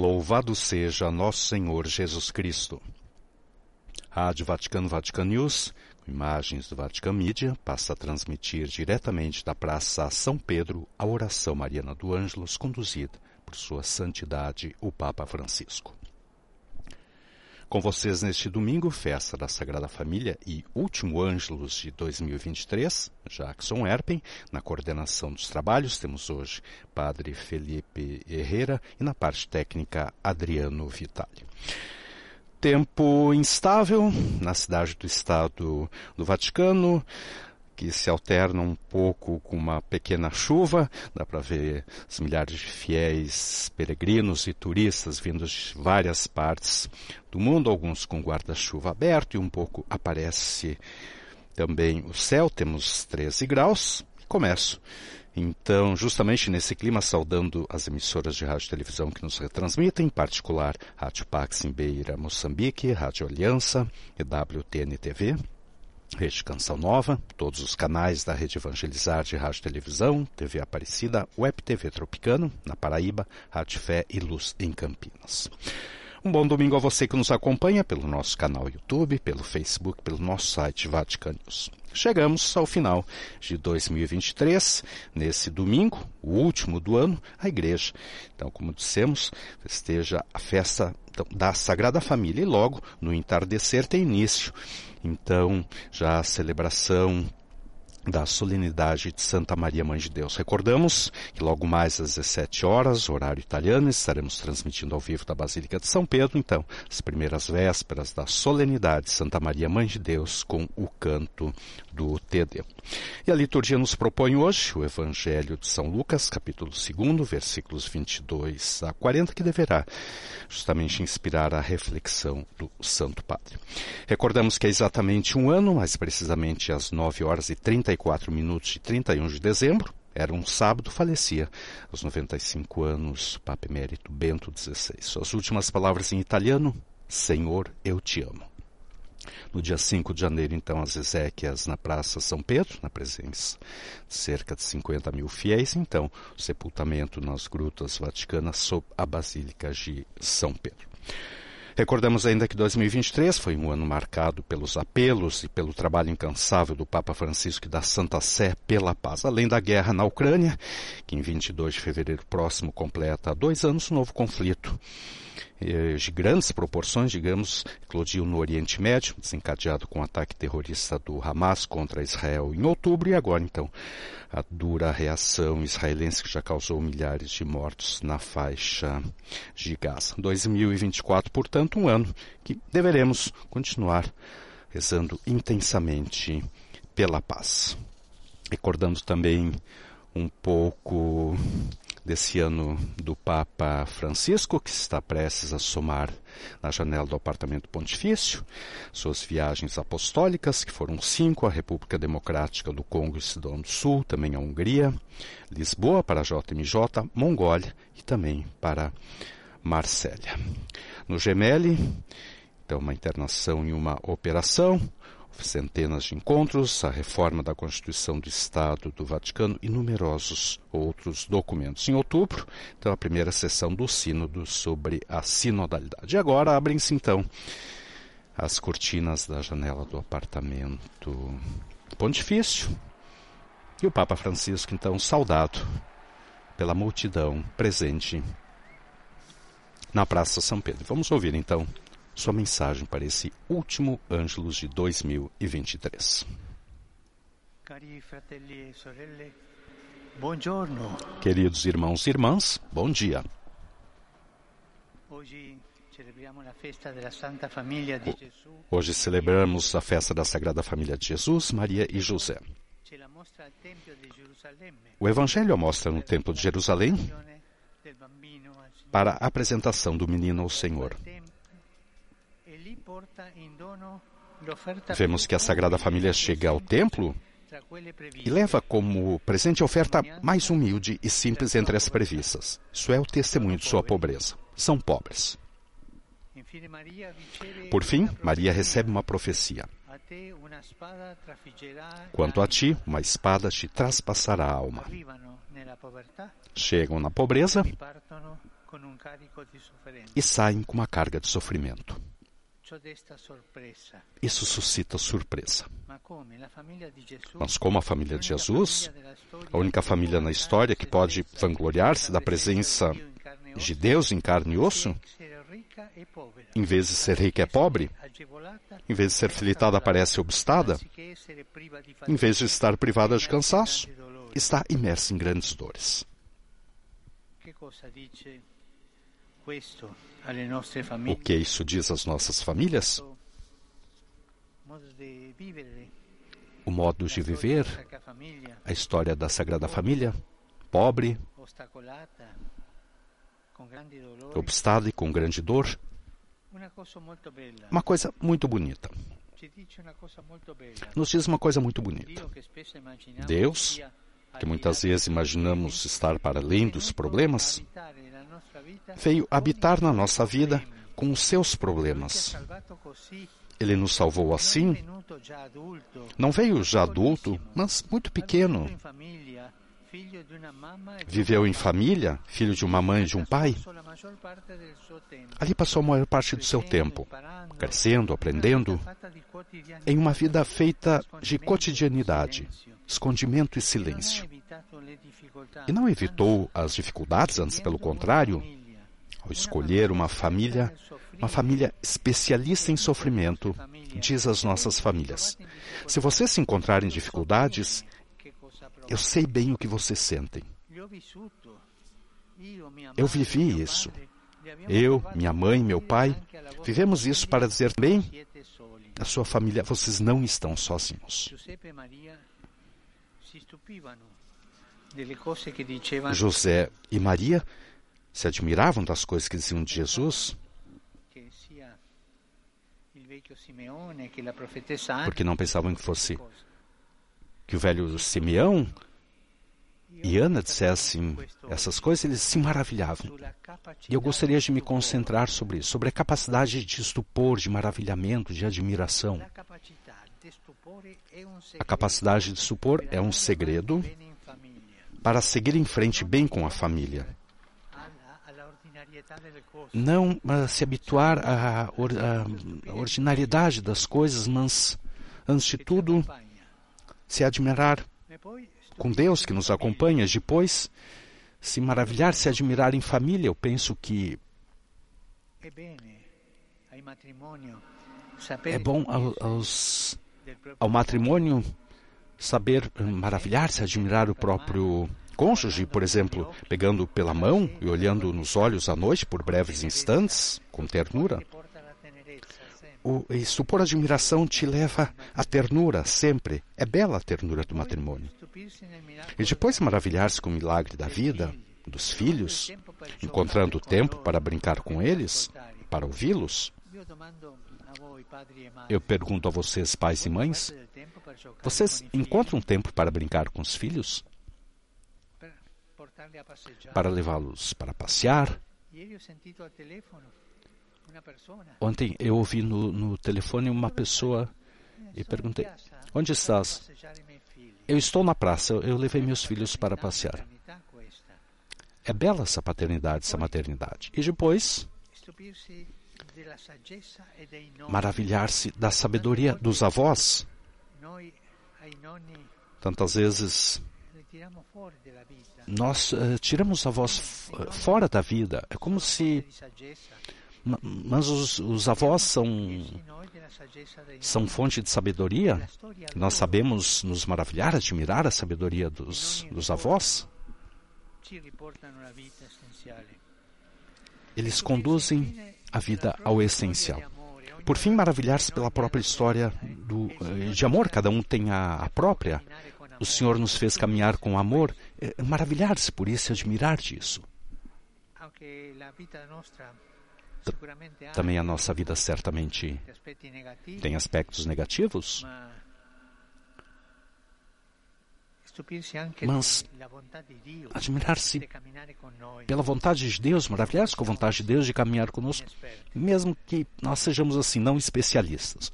Louvado seja nosso Senhor Jesus Cristo. Rádio Vaticano Vatican News, com imagens do Vatican Media, passa a transmitir diretamente da Praça São Pedro a oração mariana do Ângelos, conduzida por Sua Santidade, o Papa Francisco. Com vocês neste domingo, festa da Sagrada Família e último Ângelos de 2023, Jackson Erpen. Na coordenação dos trabalhos temos hoje Padre Felipe Herrera e na parte técnica Adriano Vitali. Tempo instável na cidade do Estado do Vaticano que se alternam um pouco com uma pequena chuva. Dá para ver os milhares de fiéis peregrinos e turistas vindos de várias partes do mundo, alguns com guarda-chuva aberto e um pouco aparece também o céu. Temos 13 graus. Começo. Então, justamente nesse clima, saudando as emissoras de rádio e televisão que nos retransmitem, em particular Rádio Pax em Beira, Moçambique, Rádio Aliança, EWTN TV, Rede Canção Nova, todos os canais da Rede Evangelizar de Rádio Televisão, TV Aparecida, Web TV Tropicano, na Paraíba, Rádio Fé e Luz em Campinas. Um bom domingo a você que nos acompanha pelo nosso canal YouTube, pelo Facebook, pelo nosso site Vaticanos. Chegamos ao final de 2023, nesse domingo, o último do ano, a igreja. Então, como dissemos, festeja a festa da Sagrada Família e logo no entardecer tem início então, já a celebração da solenidade de Santa Maria Mãe de Deus. Recordamos que logo mais às 17 horas, horário italiano, estaremos transmitindo ao vivo da Basílica de São Pedro, então, as primeiras vésperas da solenidade de Santa Maria Mãe de Deus com o canto do. E a liturgia nos propõe hoje o Evangelho de São Lucas, capítulo 2, versículos 22 a 40, que deverá justamente inspirar a reflexão do Santo Padre. Recordamos que é exatamente um ano, mais precisamente às 9 horas e 34 minutos de 31 de dezembro, era um sábado, falecia aos 95 anos o Papa Emérito Bento XVI. Suas últimas palavras em italiano, Senhor, eu te amo. No dia 5 de janeiro, então, as exéquias na Praça São Pedro, na presença de cerca de 50 mil fiéis. Então, o sepultamento nas grutas vaticanas sob a Basílica de São Pedro. Recordamos ainda que 2023 foi um ano marcado pelos apelos e pelo trabalho incansável do Papa Francisco e da Santa Sé pela paz, além da guerra na Ucrânia, que em 22 de fevereiro próximo completa dois anos um novo conflito de grandes proporções, digamos, eclodiu no Oriente Médio, desencadeado com o ataque terrorista do Hamas contra Israel em outubro, e agora, então, a dura reação israelense que já causou milhares de mortos na faixa de Gaza. 2024, portanto, um ano que deveremos continuar rezando intensamente pela paz. Recordando também um pouco desse ano do Papa Francisco, que está prestes a somar na janela do apartamento pontifício, suas viagens apostólicas, que foram cinco à República Democrática do Congo e Sudão do Sul, também à Hungria, Lisboa para a JMJ, Mongólia e também para Marsella. No Gemelli, então uma internação em uma operação, centenas de encontros, a reforma da Constituição do Estado do Vaticano e numerosos outros documentos. Em outubro, então, a primeira sessão do Sínodo sobre a sinodalidade. E agora abrem-se, então, as cortinas da janela do apartamento pontifício e o Papa Francisco, então, saudado pela multidão presente na Praça São Pedro. Vamos ouvir, então, sua mensagem para esse último Ângelos de 2023. Queridos irmãos e irmãs, bom dia. Hoje celebramos a festa da Sagrada Família de Jesus, Maria e José. O Evangelho mostra no Templo de Jerusalém para a apresentação do menino ao Senhor. Vemos que a Sagrada Família chega ao templo e leva como presente a oferta mais humilde e simples entre as previstas. Isso é o testemunho de sua pobreza. São pobres. Por fim, Maria recebe uma profecia. Quanto a ti, uma espada te traspassará a alma. Chegam na pobreza e saem com uma carga de sofrimento. Isso suscita surpresa. Mas, como a família de Jesus, a única família na história que pode vangloriar-se da presença de Deus em carne e osso, em vez de ser rica é pobre, em vez de ser facilitada parece obstada, em vez de estar privada de cansaço, está imersa em grandes dores. O que isso diz às nossas famílias? O modo de viver, a história da Sagrada Família, pobre, obstada e com grande dor. Uma coisa muito bonita. Nos diz uma coisa muito bonita. Deus, que muitas vezes imaginamos estar para além dos problemas, veio habitar na nossa vida com os seus problemas. Ele nos salvou assim. Não veio já adulto, mas muito pequeno. Viveu em família, filho de uma mãe e de um pai. Ali passou a maior parte do seu tempo, crescendo, aprendendo, em uma vida feita de cotidianidade, escondimento e silêncio. E não evitou as dificuldades, antes pelo contrário, ao escolher uma família, uma família especialista em sofrimento, diz às nossas famílias: se vocês se encontrarem em dificuldades, eu sei bem o que vocês sentem. Eu vivi isso. Eu, minha mãe, meu pai, vivemos isso para dizer também a sua família, vocês não estão sozinhos. José e Maria se admiravam das coisas que diziam de Jesus, porque não pensavam que fosse que o velho Simeão e Ana dissessem essas coisas, eles se maravilhavam. E eu gostaria de me concentrar sobre isso, sobre a capacidade de estupor, de maravilhamento, de admiração. A capacidade de supor é um segredo para seguir em frente bem com a família. Não se habituar à, à ordinariedade das coisas, mas, antes de tudo, se admirar com Deus que nos acompanha, depois se maravilhar, se admirar em família. Eu penso que é bom aos, ao matrimônio saber maravilhar-se, admirar o próprio cônjuge, por exemplo, pegando pela mão e olhando nos olhos à noite por breves instantes, com ternura o, e supor admiração te leva à ternura, sempre. É bela a ternura do matrimônio. E depois maravilhar-se com o milagre da vida, dos filhos, encontrando tempo para brincar com eles, para ouvi-los. Eu pergunto a vocês, pais e mães, vocês encontram tempo para brincar com os filhos? Para levá-los para passear? Ontem eu ouvi no, no telefone uma pessoa e perguntei: Onde estás? Eu estou na praça, eu levei meus filhos para passear. É bela essa paternidade, essa maternidade. E depois, maravilhar-se da sabedoria dos avós. Tantas vezes nós uh, tiramos a voz fora da vida. É como se mas os, os avós são, são fonte de sabedoria. Nós sabemos nos maravilhar, admirar a sabedoria dos, dos avós. Eles conduzem a vida ao essencial. Por fim, maravilhar-se pela própria história do, eh, de amor, cada um tem a, a própria. O Senhor nos fez caminhar com amor, é, maravilhar-se por isso e admirar disso. Também a nossa vida certamente tem aspectos negativos, mas admirar-se pela vontade de Deus, maravilhar-se com a vontade de Deus de caminhar conosco, mesmo que nós sejamos assim, não especialistas.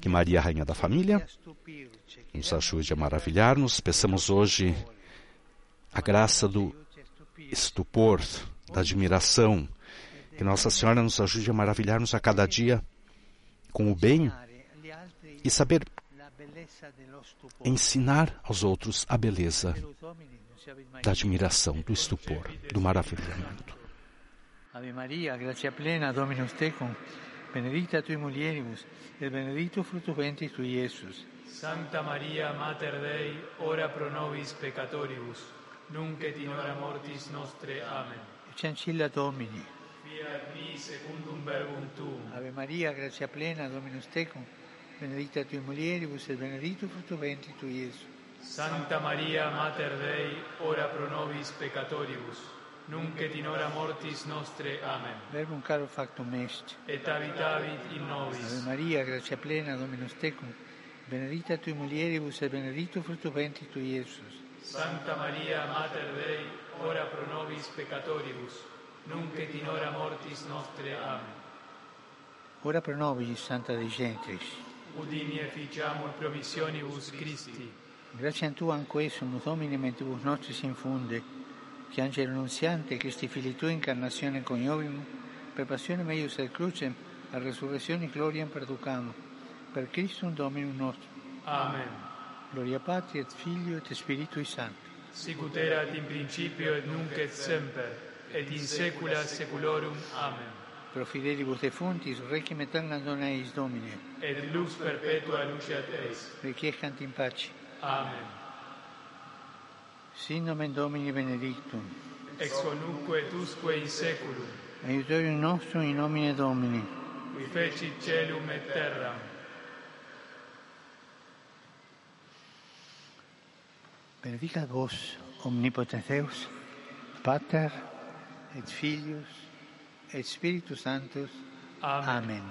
Que Maria, Rainha da Família, nos ajude a maravilhar-nos. Peçamos hoje a graça do estupor da admiração. Que Nossa Senhora nos ajude a maravilhar-nos a cada dia com o bem e saber ensinar aos outros a beleza da admiração, do estupor, do maravilhamento. Ave Maria, gratia plena, Dominus tecum, benedicta tui mulieribus, et benedictus fructus ventris tui, Iesus. Santa Maria, Mater Dei, ora pro nobis peccatoribus, nunc et in hora mortis nostre. Amen. Chancilla Domini. Fiat mi secundum verbum tuum. Ave Maria, gratia plena, Dominus tecum, benedicta tui mulieribus, et benedictus fructus ventris tui, Iesus. Santa Maria, Mater Dei, ora pro nobis peccatoribus, nunc et in hora mortis nostre. Amen. Verbum caro factum est. Et habitavit in Ave nobis. Maria, gratia plena, Dominus tecum, benedicta tui mulieribus, et benedictus fructus ventris tui, Iesus. Santa Maria, Mater Dei, ora pro nobis peccatoribus, nunc et in hora mortis nostre. Amen. Ora pro nobis, Santa Dei Gentris. Udini efficiamur promissionibus Christi. Grazie a Tu anque sumus Domini mentibus nostris infunde, che angelo annunziante, Christi fili Tui incarnazione coniovim, per passione meius et crucem, a resurrezione gloriam perducamo, per Christum Dominum nostrum. Amen. Gloria Patri et Filio et Spiritui Sancto. Sicut erat in principio et nunc et semper, et in saecula saeculorum. Amen. pro fidelibus defuntis, requiem aeternam dona eis Domine. Et lux perpetua luceat eis. Requiescant in pace. Amen. Sin nomen Domini benedictum. Ex conuque et usque in seculum. Aiutorium nostrum in nomine Domini. Qui feci celum et terram. Benedicat vos, omnipotens Deus, Pater et Filius et Spiritus Sanctus. Amen. Amém.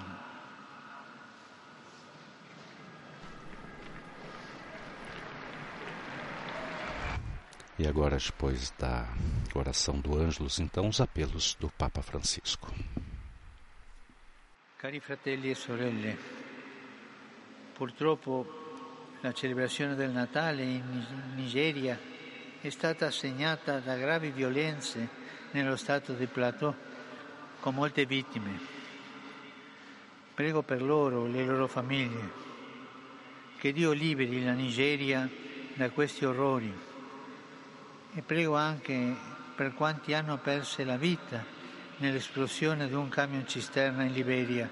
E agora, depois da oração do Ângelus, então, os apelos do Papa Francisco. Cari fratelli e sorelle, purtroppo la celebrazione del Natale in Nigeria è stata segnata da gravi violenze nello stato di Plateau, con molte vittime. Prego per loro, le loro famiglie, che Dio liberi la Nigeria da questi orrori e prego anche per quanti hanno perso la vita nell'esplosione di un camion cisterna in Liberia.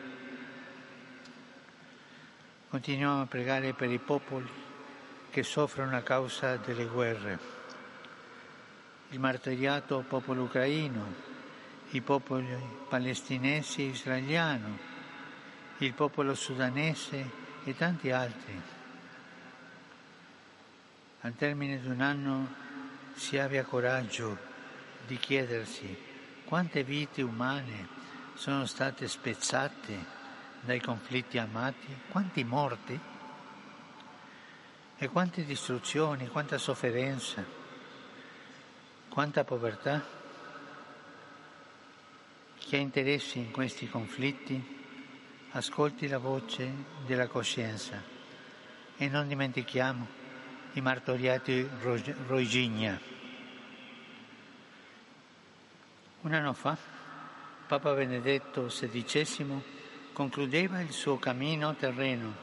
Continuiamo a pregare per i popoli che soffrono a causa delle guerre, il martiriato popolo ucraino, i popoli palestinesi e israeliano, il popolo sudanese e tanti altri. Al termine di un anno si abbia coraggio di chiedersi quante vite umane sono state spezzate dai conflitti armati, quanti morti e quante distruzioni, quanta sofferenza, quanta povertà. Chi ha interessi in questi conflitti ascolti la voce della coscienza e non dimentichiamo i martoriati Roigigna. Un anno fa Papa Benedetto XVI concludeva il suo cammino terreno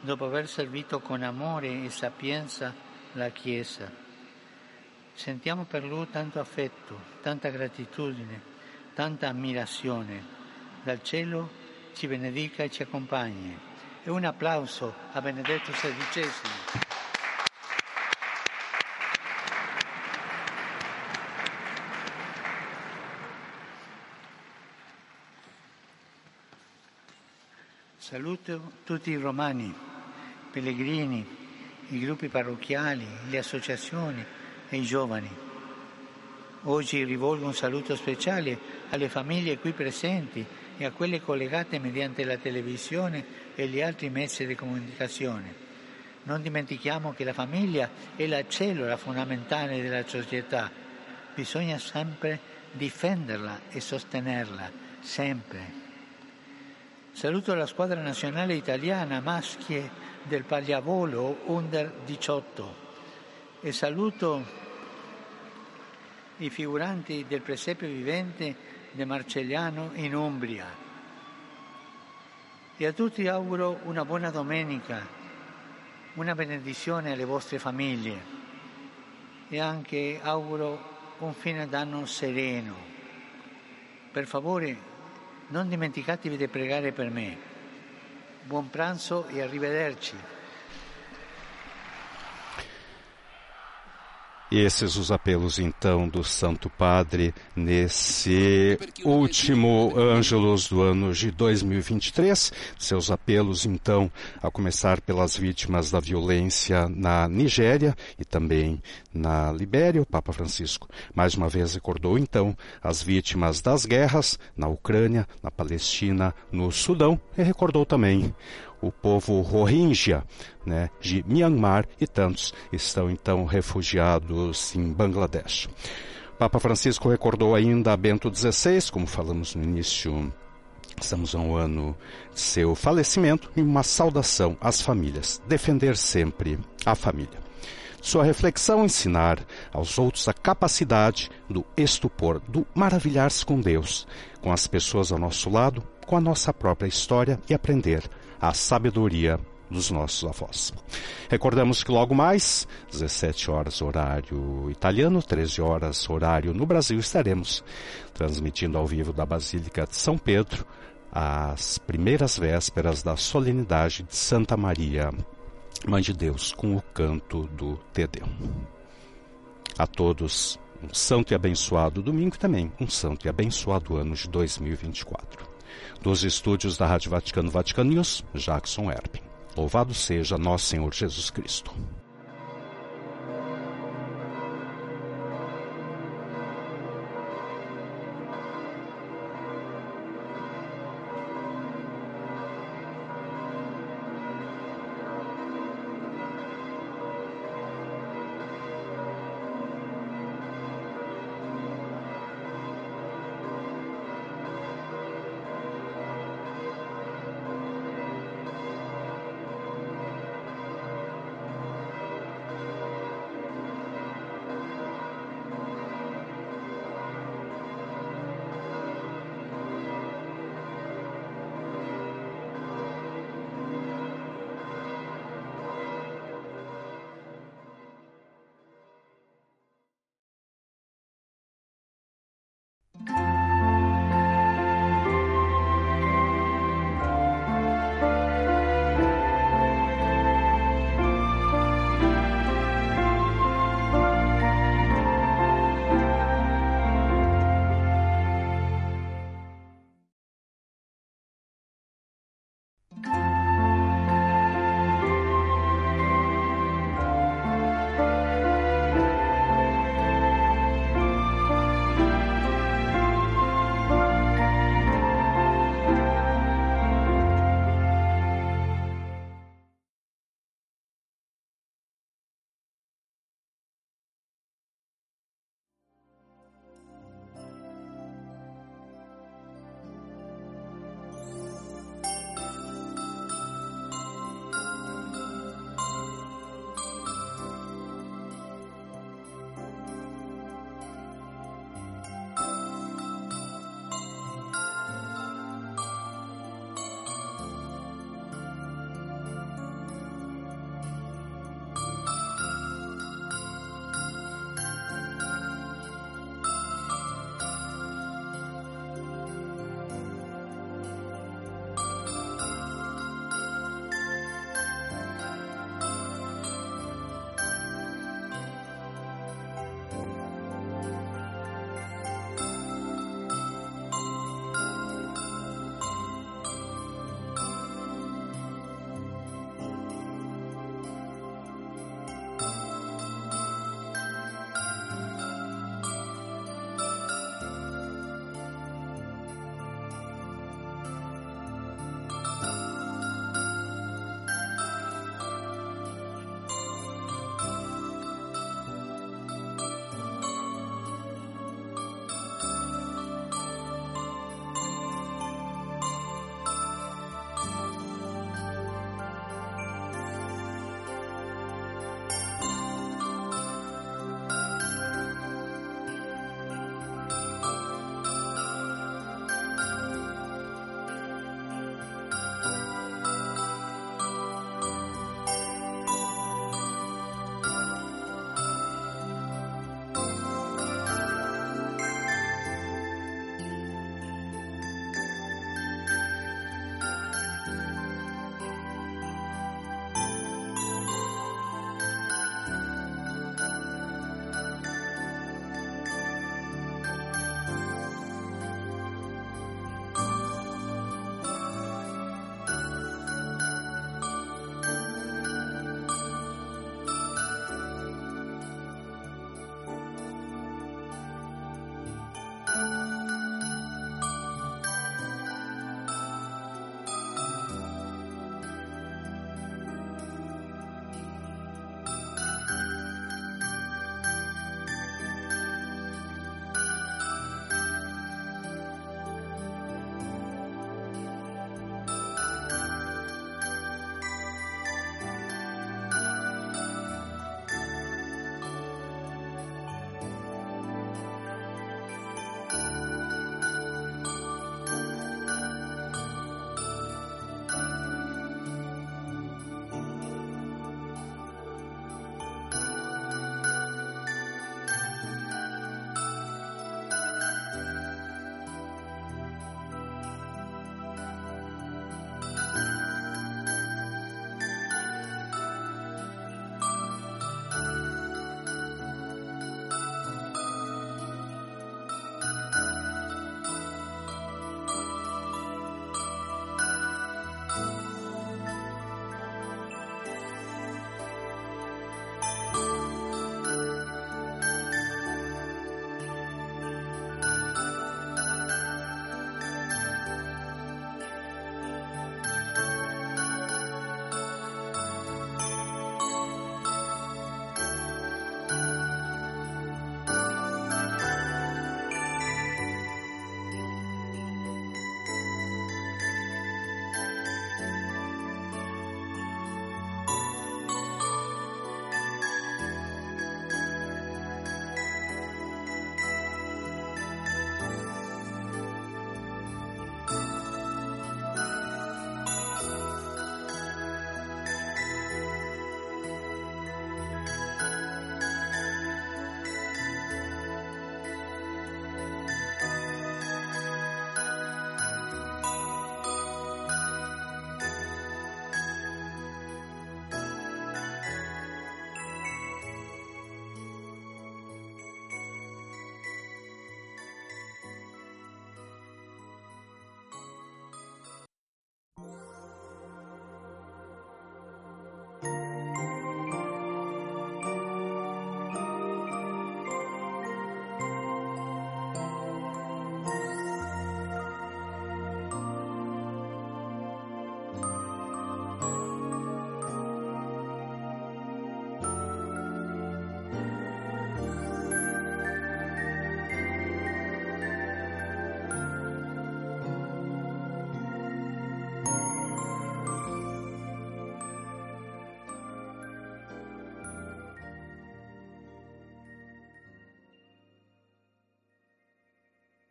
dopo aver servito con amore e sapienza la Chiesa. Sentiamo per lui tanto affetto, tanta gratitudine, tanta ammirazione. Dal cielo ci benedica e ci accompagni. E un applauso a Benedetto XVI. Saluto tutti i romani, pellegrini, i gruppi parrocchiali, le associazioni e i giovani. Oggi rivolgo un saluto speciale alle famiglie qui presenti e a quelle collegate mediante la televisione e gli altri mezzi di comunicazione. Non dimentichiamo che la famiglia è la cellula fondamentale della società. Bisogna sempre difenderla e sostenerla, sempre. Saluto la squadra nazionale italiana maschie del pallavolo under 18 e saluto i figuranti del presepio vivente di Marcelliano in Umbria. E a tutti auguro una buona domenica, una benedizione alle vostre famiglie e anche auguro un fine d'anno sereno. Per favore, non dimenticatevi di pregare per me. Buon pranzo e arrivederci. Esses os apelos então do Santo Padre nesse último Ângelos do ano de 2023. Seus apelos então a começar pelas vítimas da violência na Nigéria e também na Libéria. O Papa Francisco mais uma vez recordou então as vítimas das guerras na Ucrânia, na Palestina, no Sudão e recordou também o povo Rohingya, né, de Myanmar e tantos estão então refugiados em Bangladesh. Papa Francisco recordou ainda a Bento XVI, como falamos no início Estamos a um ano de seu falecimento e uma saudação às famílias. Defender sempre a família. Sua reflexão ensinar aos outros a capacidade do estupor, do maravilhar-se com Deus, com as pessoas ao nosso lado, com a nossa própria história e aprender a sabedoria dos nossos avós. Recordamos que logo mais, 17 horas horário italiano, 13 horas horário no Brasil, estaremos transmitindo ao vivo da Basílica de São Pedro as primeiras vésperas da solenidade de Santa Maria, Mãe de Deus, com o canto do Tedeu. A todos um santo e abençoado domingo e também um santo e abençoado ano de 2024. Dos estúdios da Rádio Vaticano Vatican News, Jackson Erpin. Louvado seja nosso Senhor Jesus Cristo.